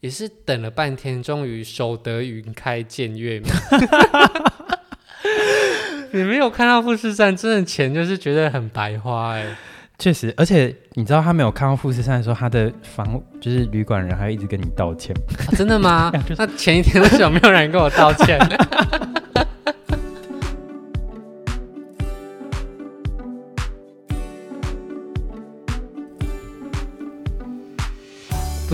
也是等了半天，终于守得云开见月明。你没有看到富士山，真的钱就是觉得很白花哎、欸。确实，而且你知道他没有看到富士山的时候，他的房就是旅馆人还一直跟你道歉。啊、真的吗？那前一天为什么没有人跟我道歉？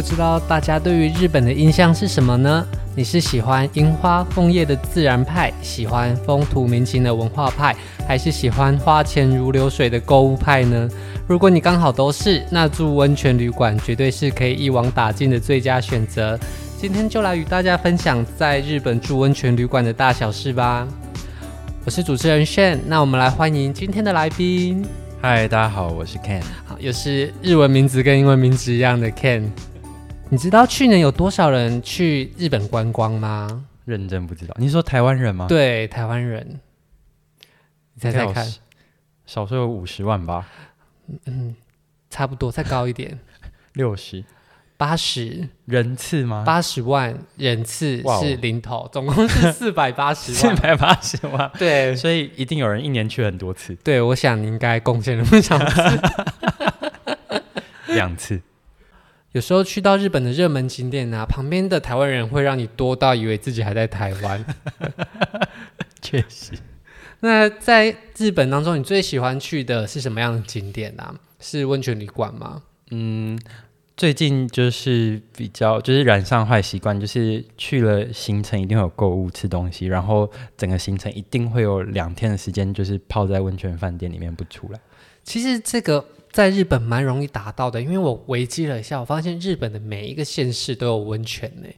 知道大家对于日本的印象是什么呢？你是喜欢樱花枫叶的自然派，喜欢风土民情的文化派，还是喜欢花钱如流水的购物派呢？如果你刚好都是，那住温泉旅馆绝对是可以一网打尽的最佳选择。今天就来与大家分享在日本住温泉旅馆的大小事吧。我是主持人炫，那我们来欢迎今天的来宾。嗨，大家好，我是 Ken，好，又是日文名字跟英文名字一样的 Ken。你知道去年有多少人去日本观光吗？认真不知道。你说台湾人吗？对，台湾人。你猜猜看，少说有五十万吧。嗯，差不多，再高一点。六十、八十人次吗？八十万人次是零头，wow. 总共是 四百八十万。四百八十万，对，所以一定有人一年去很多次。对，我想你应该贡献了不少次，两次。有时候去到日本的热门景点啊，旁边的台湾人会让你多到以为自己还在台湾。确实。那在日本当中，你最喜欢去的是什么样的景点啊？是温泉旅馆吗？嗯，最近就是比较就是染上坏习惯，就是去了行程一定会有购物、吃东西，然后整个行程一定会有两天的时间，就是泡在温泉饭店里面不出来。其实这个。在日本蛮容易达到的，因为我维基了一下，我发现日本的每一个县市都有温泉呢。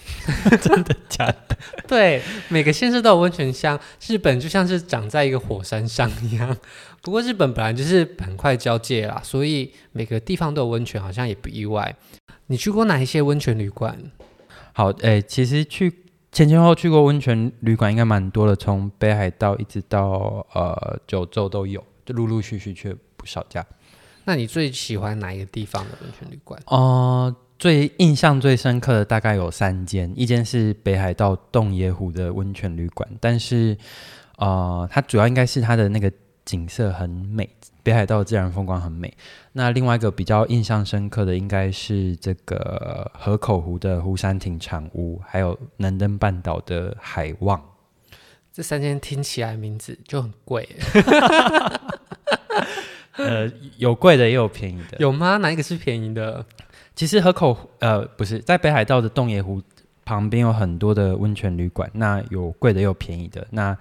真的假的？对，每个县市都有温泉乡。日本就像是长在一个火山上一样。不过日本本来就是板块交界啦，所以每个地方都有温泉，好像也不意外。你去过哪一些温泉旅馆？好，诶、欸，其实去前前后后去过温泉旅馆应该蛮多的，从北海道一直到呃九州都有，就陆陆续续去了不少家。那你最喜欢哪一个地方的温泉旅馆？哦、呃，最印象最深刻的大概有三间，一间是北海道洞爷湖的温泉旅馆，但是呃，它主要应该是它的那个景色很美，北海道自然风光很美。那另外一个比较印象深刻的应该是这个河口湖的湖山亭长屋，还有能登半岛的海望。这三间听起来名字就很贵。呃，有贵的也有便宜的，有吗？哪一个是便宜的？其实河口呃不是在北海道的洞爷湖旁边有很多的温泉旅馆，那有贵的也有便宜的。那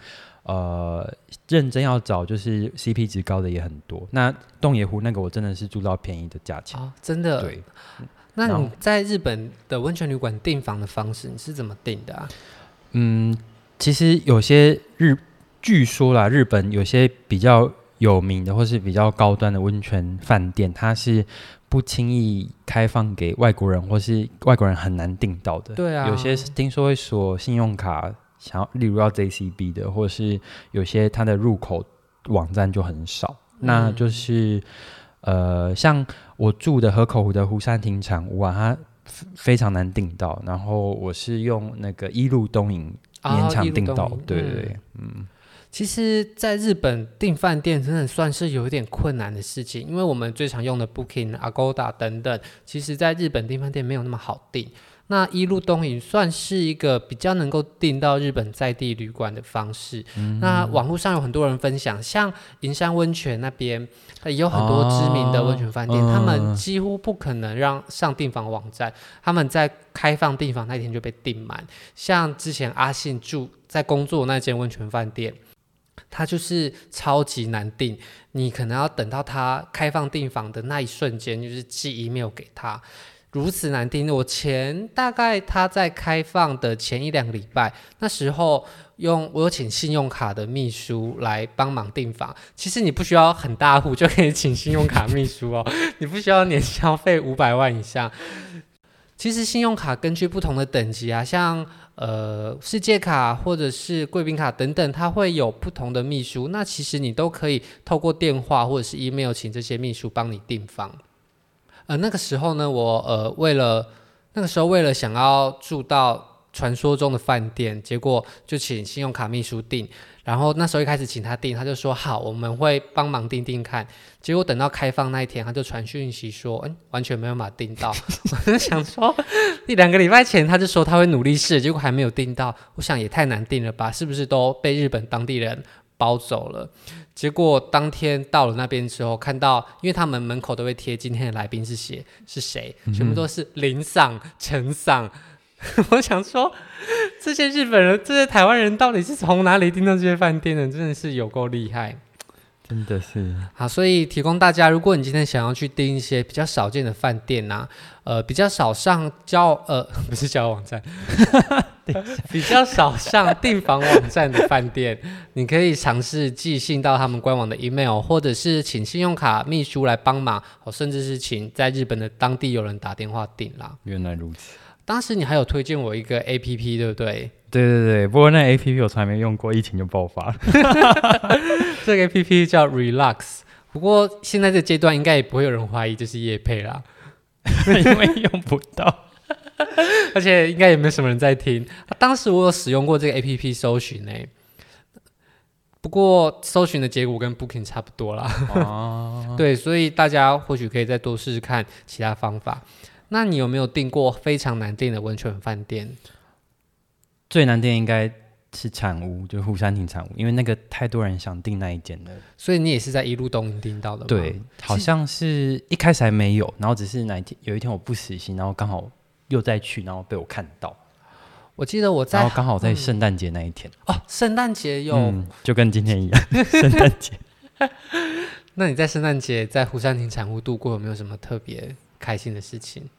呃认真要找就是 CP 值高的也很多。那洞爷湖那个我真的是住到便宜的价钱。哦，真的？对。那你在日本的温泉旅馆订房的方式你是怎么订的啊？嗯，其实有些日据说啦，日本有些比较。有名的或是比较高端的温泉饭店，它是不轻易开放给外国人，或是外国人很难订到的。对啊，有些是听说会锁信用卡，想要例如要 JCB 的，或是有些它的入口网站就很少。嗯、那就是呃，像我住的河口湖的湖山町长屋啊，它非常难订到。然后我是用那个一路东瀛勉强订到，对对对，嗯。其实，在日本订饭店真的算是有一点困难的事情，因为我们最常用的 Booking、Agoda 等等，其实在日本订饭店没有那么好订。那一路东瀛算是一个比较能够订到日本在地旅馆的方式。嗯、那网络上有很多人分享，像银山温泉那边也有很多知名的温泉饭店，哦，他们几乎不可能让上订房网站，他们在开放订房那天就被订满。像之前阿信住在工作那间温泉饭店。它就是超级难订，你可能要等到他开放订房的那一瞬间，就是寄 email 给他，如此难订。我前大概他在开放的前一两个礼拜，那时候用我有请信用卡的秘书来帮忙订房。其实你不需要很大户就可以请信用卡秘书哦，你不需要年消费五百万以上。其实信用卡根据不同的等级啊，像呃世界卡或者是贵宾卡等等，它会有不同的秘书。那其实你都可以透过电话或者是 email 请这些秘书帮你订房。呃，那个时候呢，我呃为了那个时候为了想要住到传说中的饭店，结果就请信用卡秘书订。然后那时候一开始请他订，他就说好，我们会帮忙订订看。结果等到开放那一天，他就传讯息说，嗯，完全没有办法订到。我就想说，一两个礼拜前他就说他会努力试，结果还没有订到。我想也太难订了吧，是不是都被日本当地人包走了？结果当天到了那边之后，看到因为他们门口都会贴今天的来宾是谁是谁，全部都是林桑、陈桑。我想说，这些日本人、这些台湾人到底是从哪里订到这些饭店的？真的是有够厉害，真的是。好，所以提供大家，如果你今天想要去订一些比较少见的饭店呐、啊，呃，比较少上交呃 不是交友网站，比较少上订房网站的饭店，你可以尝试寄信到他们官网的 email，或者是请信用卡秘书来帮忙，哦，甚至是请在日本的当地有人打电话订啦。原来如此。当时你还有推荐我一个 A P P，对不对？对对对，不过那 A P P 我从来没用过，疫情就爆发了。这个 A P P 叫 Relax，不过现在这阶段应该也不会有人怀疑这是叶配啦，因为用不到，而且应该也没什么人在听。当时我有使用过这个 A P P 搜寻呢，不过搜寻的结果跟 Booking 差不多啦。哦，对，所以大家或许可以再多试试看其他方法。那你有没有订过非常难订的温泉饭店？最难订应该是产屋，就是湖山亭产屋，因为那个太多人想订那一间了。所以你也是在一路东订到的吗？对，好像是一开始还没有，然后只是哪一天有一天我不死心，然后刚好又再去，然后被我看到。我记得我在，然后刚好在圣诞节那一天。嗯、哦，圣诞节有、嗯，就跟今天一样，圣诞节。那你在圣诞节在湖山亭产屋度过，有没有什么特别开心的事情？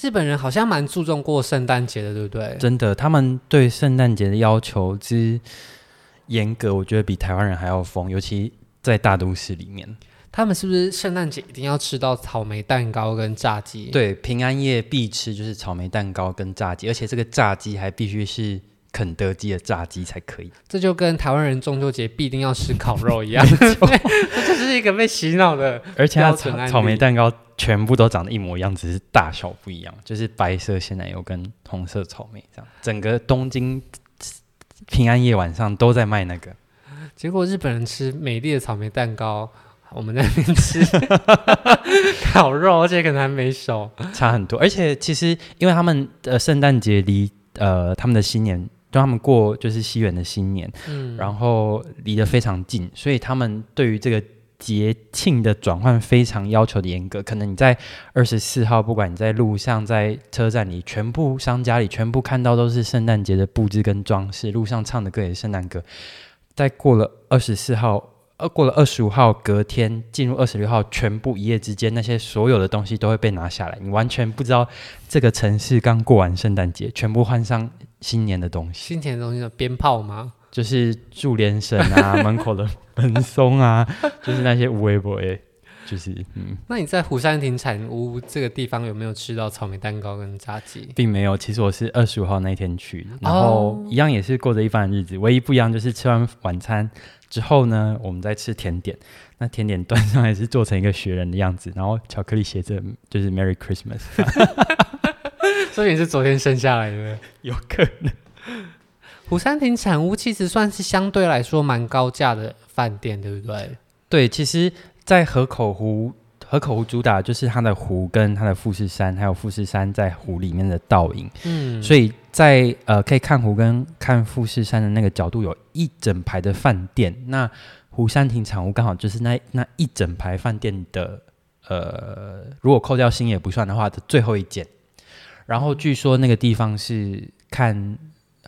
日本人好像蛮注重过圣诞节的，对不对？真的，他们对圣诞节的要求之严格，我觉得比台湾人还要疯，尤其在大都市里面。他们是不是圣诞节一定要吃到草莓蛋糕跟炸鸡？对，平安夜必吃就是草莓蛋糕跟炸鸡，而且这个炸鸡还必须是肯德基的炸鸡才可以。这就跟台湾人中秋节必定要吃烤肉一样，一个被洗脑的。而且草草莓蛋糕。全部都长得一模一样，只是大小不一样，就是白色鲜奶油跟红色草莓这样。整个东京平安夜晚上都在卖那个，结果日本人吃美丽的草莓蛋糕，我们在那边吃 烤肉，而且可能还没熟，差很多。而且其实因为他们的圣诞节离呃他们的新年，就他们过就是西元的新年，嗯，然后离得非常近，所以他们对于这个。节庆的转换非常要求的严格，可能你在二十四号，不管你在路上、在车站里，全部商家里全部看到都是圣诞节的布置跟装饰，路上唱的歌也是圣诞歌。在过了二十四号，呃，过了二十五号，隔天进入二十六号，全部一夜之间，那些所有的东西都会被拿下来，你完全不知道这个城市刚过完圣诞节，全部换上新年的东西。新年的东西的鞭炮吗？就是注连绳啊，门口的门松啊，就是那些无微不微，就是嗯。那你在虎山亭产屋这个地方有没有吃到草莓蛋糕跟炸鸡？并没有，其实我是二十五号那天去的，然后一样也是过着一般的日子，唯一不一样就是吃完晚餐之后呢，我们在吃甜点，那甜点端上来是做成一个雪人的样子，然后巧克力写着就是 Merry Christmas，所以你是昨天生下来的，有可能。湖山亭产屋其实算是相对来说蛮高价的饭店，对不对？对，其实，在河口湖，河口湖主打就是它的湖跟它的富士山，还有富士山在湖里面的倒影。嗯，所以在呃可以看湖跟看富士山的那个角度，有一整排的饭店。那湖山亭产屋刚好就是那那一整排饭店的呃，如果扣掉星也不算的话的最后一间。然后据说那个地方是看。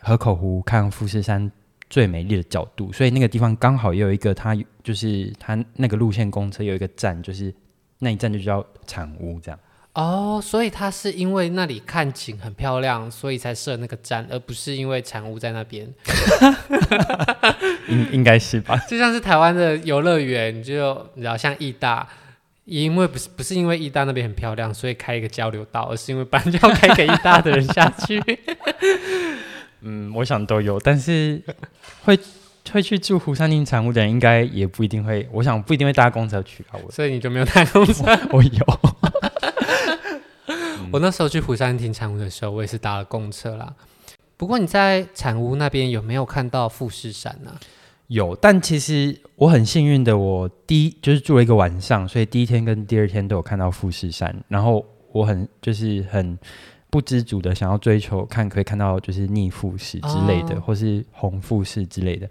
河口湖看富士山最美丽的角度，所以那个地方刚好也有一个，它就是它那个路线公车有一个站，就是那一站就叫产屋这样。哦，所以它是因为那里看景很漂亮，所以才设那个站，而不是因为产屋在那边。应应该是吧？就像是台湾的游乐园，就你知道像义大，因为不是不是因为义大那边很漂亮，所以开一个交流道，而是因为本来就要开给义大的人下去。嗯，我想都有，但是 会会去住湖山町产屋的人，应该也不一定会。我想不一定会搭公车去啊。我所以你就没有搭公车？我有。嗯，我那时候去湖山亭产屋的时候，我也是搭了公车啦。不过你在产屋那边有没有看到富士山呢、啊？有，但其实我很幸运的，我第一就是住了一个晚上，所以第一天跟第二天都有看到富士山。然后我很就是很不知足的想要追求看可以看到就是逆富士之类的，哦、或是红富士之类的。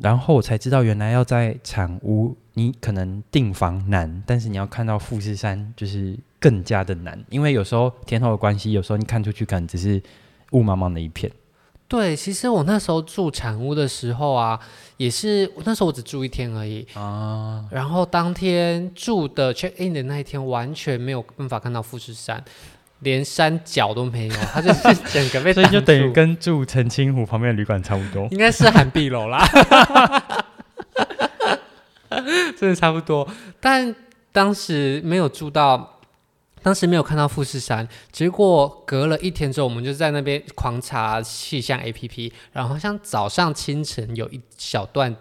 然后我才知道，原来要在产屋，你可能订房难，但是你要看到富士山就是更加的难，因为有时候天候的关系，有时候你看出去可能只是雾茫茫的一片。对，其实我那时候住产屋的时候啊，也是那时候我只住一天而已啊。然后当天住的 check in 的那一天，完全没有办法看到富士山，连山脚都没有，它就是整个被所以就等于跟住澄清湖旁边的旅馆差不多，应该是涵碧楼啦，真的差不多。但当时没有住到。当时没有看到富士山，结果隔了一天之后，我们就在那边狂查气象 APP，然后像早上清晨有一小段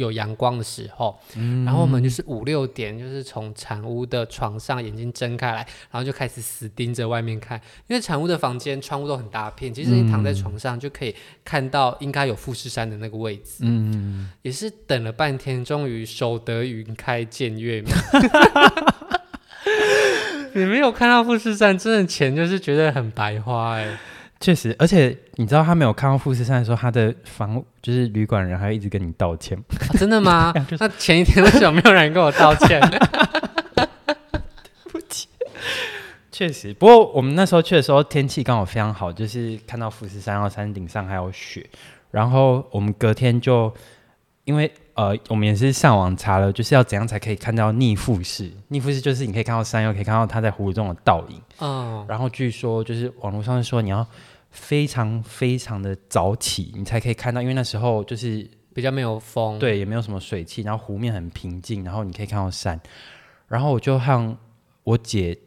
有阳光的时候，嗯、然后我们就是五六点，就是从产屋的床上眼睛睁开来，然后就开始死盯着外面看，因为产屋的房间窗户都很大片，其实你躺在床上就可以看到应该有富士山的那个位置，嗯，也是等了半天，终于守得云开见月明。你没有看到富士山，真的钱就是觉得很白花哎、欸。确实，而且你知道他没有看到富士山的时候，他的房就是旅馆人还一直跟你道歉。啊、真的吗？那前一天为什么没有人跟我道歉？对不起。确实，不过我们那时候去的时候天气刚好非常好，就是看到富士山，然后山顶上还有雪，然后我们隔天就因为。呃，我们也是上网查了，就是要怎样才可以看到逆富士？逆富士就是你可以看到山，又可以看到它在湖中的倒影。嗯，然后据说就是网络上说你要非常非常的早起，你才可以看到，因为那时候就是比较没有风，对，也没有什么水汽，然后湖面很平静，然后你可以看到山。然后我就和我姐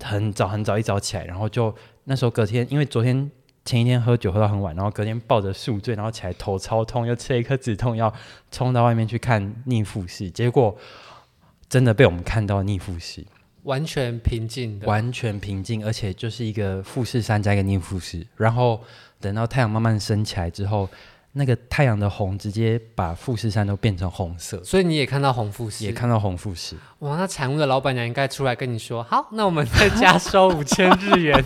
很早很早一早起来，然后就那时候隔天，因为昨天。前一天喝酒喝到很晚，然后隔天抱着宿醉，然后起来头超痛，又吃了一颗止痛药，冲到外面去看逆富士，结果真的被我们看到逆富士，完全平静的，完全平静，而且就是一个富士山加一个逆富士，然后等到太阳慢慢升起来之后，那个太阳的红直接把富士山都变成红色，所以你也看到红富士，也看到红富士，哇，那产屋的老板娘应该出来跟你说，好，那我们再加收五千日元。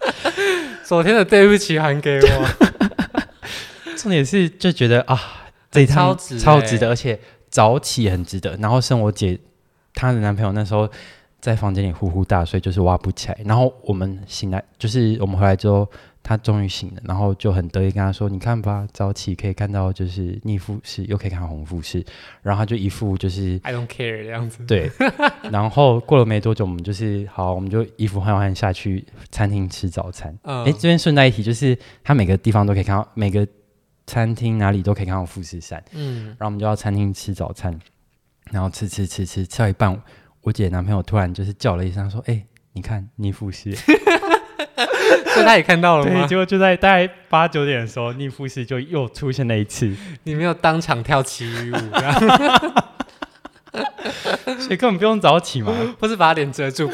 昨天的对不起还给我。重点是就觉得啊，这一趟超值，超值得，而且早起很值得。然后生我姐她的男朋友那时候在房间里呼呼大睡，就是挖不起来。然后我们醒来，就是我们回来之后。他终于醒了，然后就很得意跟他说：“你看吧，早起可以看到就是逆富士，又可以看红富士。”然后他就一副就是 I don't care 的样子。对。然后过了没多久，我们就是好，我们就衣服换换下去餐厅吃早餐。哎、嗯，这边顺带一提，就是他每个地方都可以看到，每个餐厅哪里都可以看到富士山。嗯。然后我们就到餐厅吃早餐，然后吃吃吃吃吃到一半，我姐男朋友突然就是叫了一声说：“哎，你看逆富士。”所以他也看到了吗？对，结果就在大概八九点的时候，逆富士就又出现了一次。你没有当场跳旗语舞，所以根本不用早起嘛，不是把脸遮住，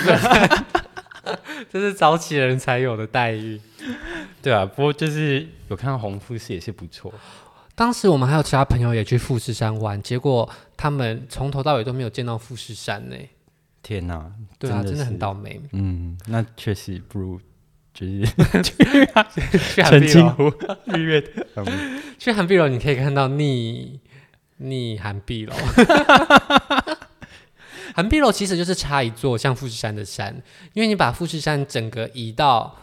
这是早起的人才有的待遇。对啊，不过就是有看到红富士也是不错。当时我们还有其他朋友也去富士山玩，结果他们从头到尾都没有见到富士山呢。天哪，对啊，真的，很倒霉。嗯，那确实不如就是去 去韩碧楼日月潭。去韩碧楼你可以看到逆逆韩碧楼。韩碧楼其实就是差一座像富士山的山，因为你把富士山整个移到。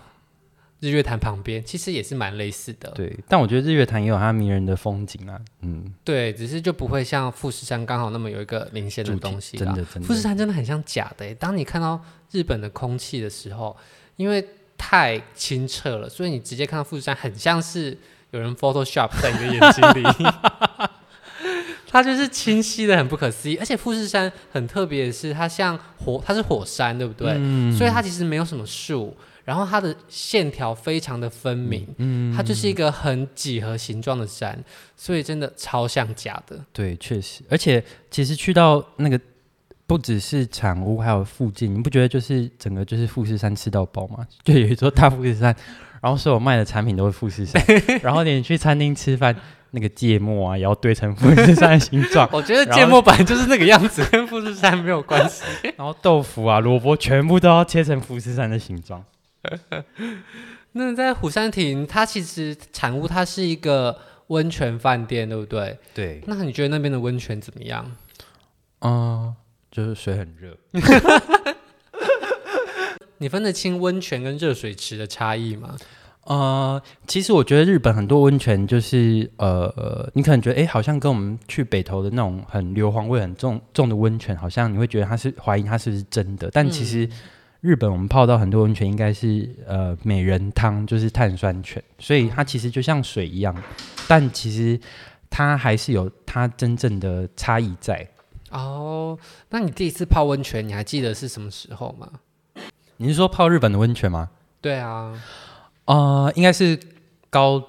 日月潭旁边其实也是蛮类似的，对。但我觉得日月潭也有它迷人的风景啊，嗯，对，只是就不会像富士山刚好那么有一个明显的东西。真的，真的。富士山真的很像假的。当你看到日本的空气的时候，因为太清澈了，所以你直接看到富士山很像是有人 Photoshop 在你的眼睛里，它就是清晰的很不可思议。而且富士山很特别的是，它像火，它是火山，对不对？嗯。所以它其实没有什么树。然后它的线条非常的分明，嗯，它就是一个很几何形状的山，所以真的超像假的。对，确实，而且其实去到那个不只是产屋，还有附近，你不觉得就是整个就是富士山吃到饱吗？就有一座大富士山，然后所有卖的产品都是富士山，然后你去餐厅吃饭，那个芥末啊也要堆成富士山的形状。我觉得芥末本来就是那个样子，跟富士山没有关系。然后豆腐啊、萝卜全部都要切成富士山的形状。那在虎山亭，它其实产物它是一个温泉饭店，对不对？对。那你觉得那边的温泉怎么样？嗯、呃，就是水很热。你分得清温泉跟热水池的差异吗？呃，其实我觉得日本很多温泉就是呃，你可能觉得哎，好像跟我们去北投的那种很硫磺味很重重的温泉，好像你会觉得它是怀疑它是不是真的，但其实。嗯日本我们泡到很多温泉，应该是呃美人汤，就是碳酸泉，所以它其实就像水一样，但其实它还是有它真正的差异在。哦，那你第一次泡温泉，你还记得是什么时候吗？你是说泡日本的温泉吗？对啊，呃，应该是高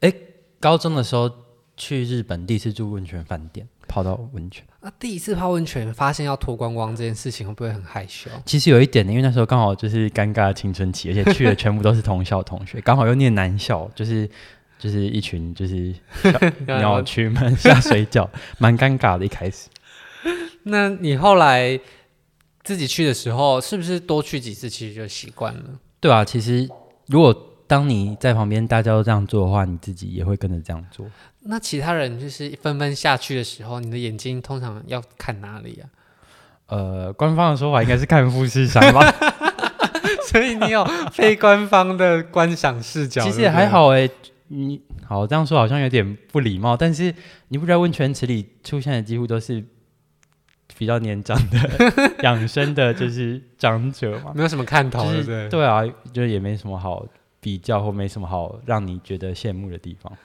哎高中的时候去日本，第一次住温泉饭店。泡到温泉，那第一次泡温泉发现要脱光光这件事情会不会很害羞？其实有一点的，因为那时候刚好就是尴尬的青春期，而且去的全部都是同校同学，刚好又念男校，就是 就是一群就是 鸟群们下水饺，蛮尴尬的。一开始，那你后来自己去的时候，是不是多去几次，其实就习惯了？对啊，其实如果当你在旁边，大家都这样做的话，你自己也会跟着这样做。那其他人就是纷纷下去的时候，你的眼睛通常要看哪里啊？呃，官方的说法应该是看富士山吧。所以你有非官方的观赏视角。其实也还好哎、欸，你好这样说好像有点不礼貌，但是你不知道温泉池里出现的几乎都是比较年长的 养生的，就是长者嘛，没有什么看头，就是对对啊，就也没什么好。比较或没什么好让你觉得羡慕的地方。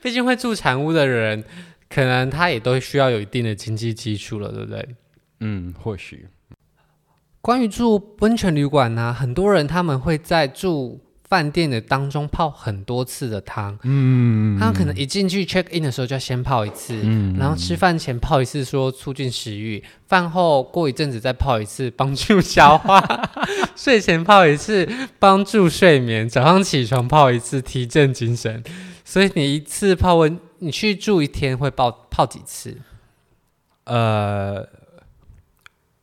毕竟会住产屋的人，可能他也都需要有一定的经济基础了，对不对？嗯，或许。关于住温泉旅馆呢、啊，很多人他们会在住。饭店的当中泡很多次的汤，嗯，他可能一进去 check in 的时候就要先泡一次，嗯，然后吃饭前泡一次，说促进食欲，饭后过一阵子再泡一次，帮助消化，睡前泡一次，帮助睡眠，早上起床泡一次，提振精神。所以你一次泡温，你去住一天会泡泡几次？呃，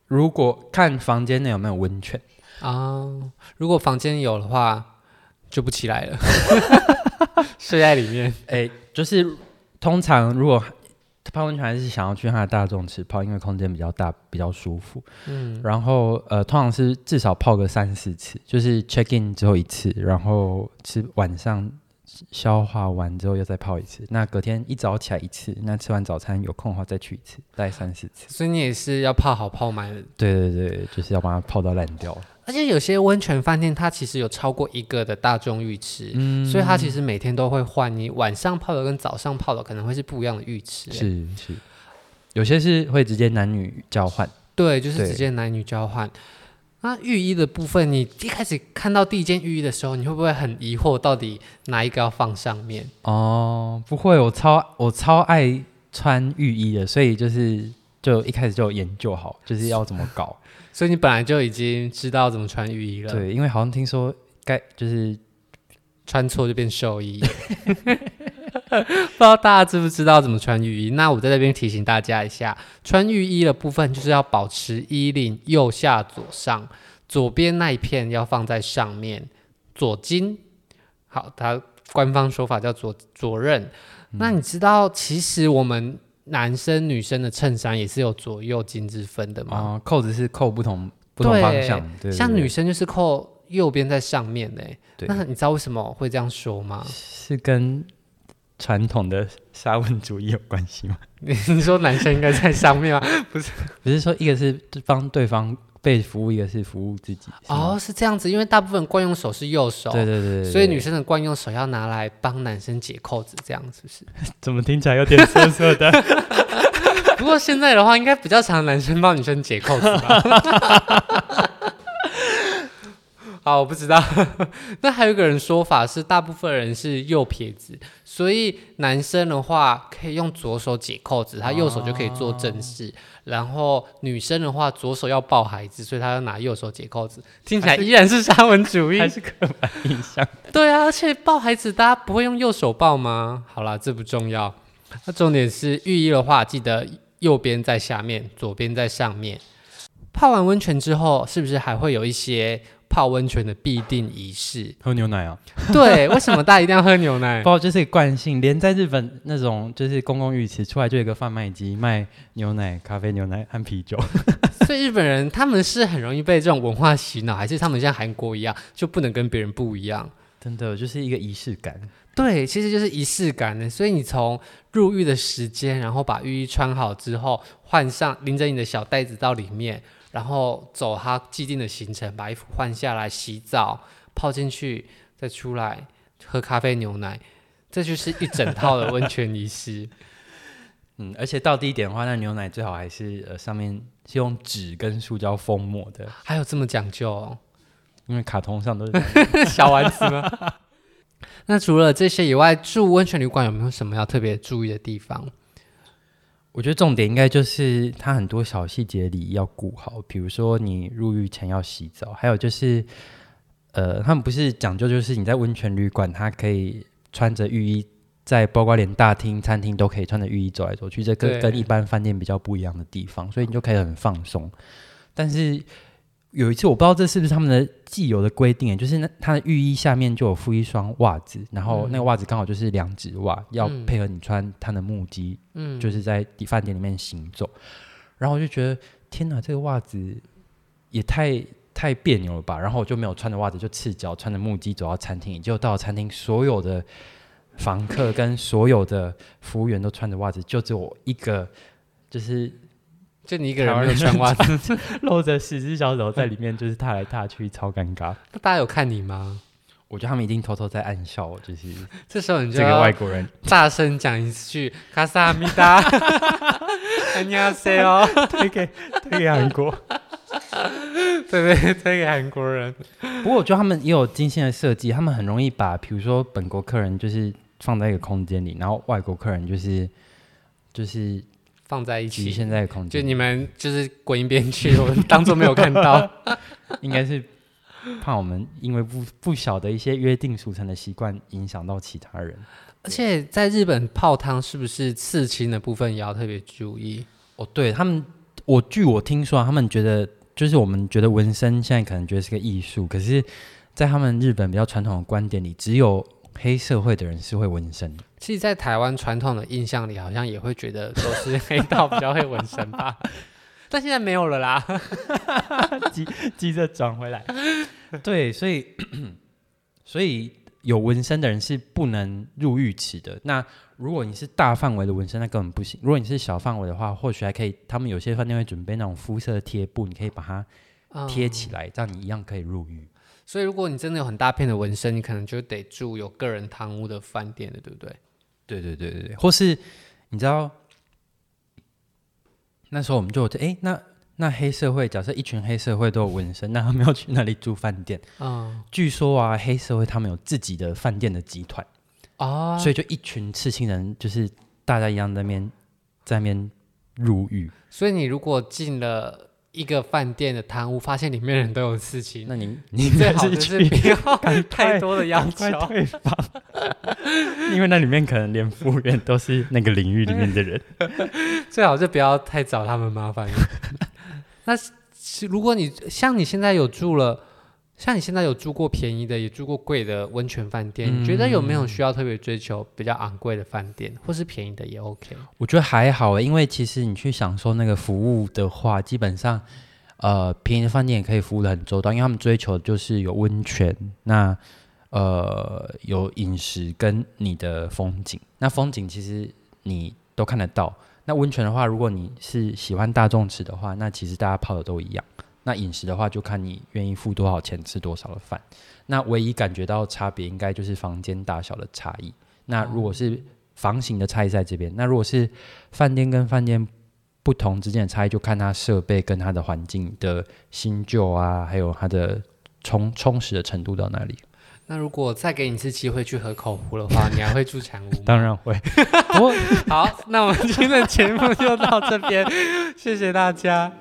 如果看房间内有没有温泉啊，如果房间有的话。就不起来了，睡在里面。哎、欸，就是通常如果泡温泉还是想要去它的大众池泡，因为空间比较大，比较舒服。嗯，然后呃，通常是至少泡个三四次，就是 check in 之后一次，然后吃晚上消化完之后又再泡一次。那隔天一早起来一次，那吃完早餐有空的话再去一次，大概三四次。所以你也是要泡好泡满的。对对对，就是要把它泡到烂掉。而且有些温泉饭店，它其实有超过一个的大众浴池，嗯，所以它其实每天都会换。你晚上泡的跟早上泡的可能会是不一样的浴池，是是。有些是会直接男女交换，对，就是直接男女交换。那浴衣的部分，你一开始看到第一件浴衣的时候，你会不会很疑惑，到底哪一个要放上面？哦，不会，我超我超爱穿浴衣的，所以就是就一开始就研究好，就是要怎么搞。所以你本来就已经知道怎么穿浴衣了。对，因为好像听说该就是穿错就变寿衣。不知道大家知不知道怎么穿浴衣？那我在这边提醒大家一下，穿浴衣的部分就是要保持衣领右下左上，左边那一片要放在上面，左襟。好，它官方说法叫左左衽。嗯。那你知道其实我们。男生女生的衬衫也是有左右襟之分的吗？哦，扣子是扣不同不同方向，像女生就是扣右边在上面呢。那你知道为什么会这样说吗？是跟传统的沙文主义有关系吗？你说男生应该在上面吗？不是，不是说一个是帮对方。被服务一个是服务自己哦，是这样子，因为大部分惯用手是右手，对对对，对，对，所以女生的惯用手要拿来帮男生解扣子，这样是不是？怎么听起来有点色色的？不过现在的话，应该比较常男生帮女生解扣子吧。好，我不知道。那还有一个人说法是，大部分人是右撇子，所以男生的话可以用左手解扣子，他右手就可以做正事。哦、然后女生的话，左手要抱孩子，所以他要拿右手解扣子。听起来依然是沙文主义，还是刻板印象？对啊，而且抱孩子大家不会用右手抱吗？好啦，这不重要。那重点是浴衣的话，记得右边在下面，左边在上面。泡完温泉之后，是不是还会有一些泡温泉的必定仪式？喝牛奶啊？对，为什么大家一定要喝牛奶？不，就是惯性。连在日本那种就是公共浴池出来就有一个贩卖机卖牛奶、咖啡、牛奶和啤酒。所以日本人他们是很容易被这种文化洗脑，还是他们像韩国一样就不能跟别人不一样？真的就是一个仪式感。对，其实就是仪式感的。所以你从入浴的时间，然后把浴衣穿好之后，换上拎着你的小袋子到里面。然后走他既定的行程，把衣服换下来，洗澡，泡进去，再出来喝咖啡牛奶，这就是一整套的温泉仪式。嗯，而且到地点的话，那牛奶最好还是呃上面是用纸跟塑胶封膜的，还有这么讲究哦？因为卡通上都是 小丸子吗？那除了这些以外，住温泉旅馆有没有什么要特别注意的地方？我觉得重点应该就是它很多小细节里要顾好，比如说你入浴前要洗澡，还有就是，呃，他们不是讲究就是你在温泉旅馆，它可以穿着浴衣，在包括连大厅、餐厅都可以穿着浴衣走来走去，这跟跟一般饭店比较不一样的地方，所以你就可以很放松，但是。有一次我不知道这是不是他们的既有的规定，就是那他的浴衣下面就有附一双袜子，然后那个袜子刚好就是两指袜，嗯、要配合你穿他的木屐，嗯，就是在饭店里面行走。然后我就觉得天哪，这个袜子也太太别扭了吧！然后我就没有穿着袜子，就赤脚穿着木屐走到餐厅，结果到了餐厅，所有的房客跟所有的服务员都穿着袜子，就只有我一个就是。就你一个人穿袜子。露着十只小手在里面就是踏来踏去超尴尬。那大家有看你吗？我觉得他们一定偷偷在暗笑我就是这时候你就给外国人。大声讲一句卡萨米达。人亚谁哦。推给推给韩国。对对推给韩国人。不过我觉得他们也有精心的设计他们很容易把比如说本国客人就是放在一个空间里然后外国客人就是就是放在一起，现在空间，就你们就是滚一边去，我当做没有看到。应该是怕我们因为不不晓得一些约定俗成的习惯，影响到其他人。而且在日本泡汤是不是刺青的部分也要特别注意？哦，对他们，我据我听说，他们觉得就是我们觉得纹身现在可能觉得是个艺术，可是，在他们日本比较传统的观点里，只有。黑社会的人是会纹身的，其实，在台湾传统的印象里，好像也会觉得都是黑道比较会纹身吧。但现在没有了啦，急急着转回来。对，所以 所以有纹身的人是不能入浴池的。那如果你是大范围的纹身，那根本不行。如果你是小范围的话，或许还可以。他们有些饭店会准备那种肤色的贴布，你可以把它贴起来，嗯、这样你一样可以入浴。所以，如果你真的有很大片的纹身，你可能就得住有个人汤屋的饭店的，对不对？对对对对对。或是你知道，那时候我们就哎、欸，那那黑社会，假设一群黑社会都有纹身，那他们要去哪里住饭店？嗯，据说啊，黑社会他们有自己的饭店的集团啊，所以就一群刺青人，就是大家一样在那边在那边入狱。所以你如果进了。一个饭店的贪污，发现里面人都有事情，那您你最好就是不要太多的要求，退房，因为那里面可能连服务员都是那个领域里面的人，最好就不要太找他们麻烦。那如果你像你现在有住了。像你现在有住过便宜的，也住过贵的温泉饭店，嗯、你觉得有没有需要特别追求比较昂贵的饭店，或是便宜的也 OK？我觉得还好，因为其实你去享受那个服务的话，基本上，呃，便宜的饭店也可以服务的很周到，因为他们追求的就是有温泉，那呃有饮食跟你的风景，那风景其实你都看得到。那温泉的话，如果你是喜欢大众池的话，那其实大家泡的都一样。那饮食的话，就看你愿意付多少钱吃多少的饭。那唯一感觉到差别，应该就是房间大小的差异。那如果是房型的差异在这边，那如果是饭店跟饭店不同之间的差异，就看它设备跟它的环境的新旧啊，还有它的充充实的程度到哪里。那如果再给你一次机会去河口湖的话，你还会住长屋吗？当然会。好，那我们今天的节目就到这边，谢谢大家。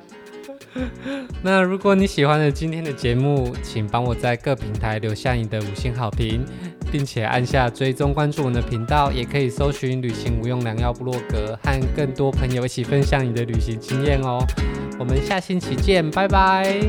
那如果你喜欢了今天的节目，请帮我在各平台留下你的五星好评，并且按下追踪关注我的频道，也可以搜寻“旅行无用良药部落格”，和更多朋友一起分享你的旅行经验哦。我们下星期见，拜拜。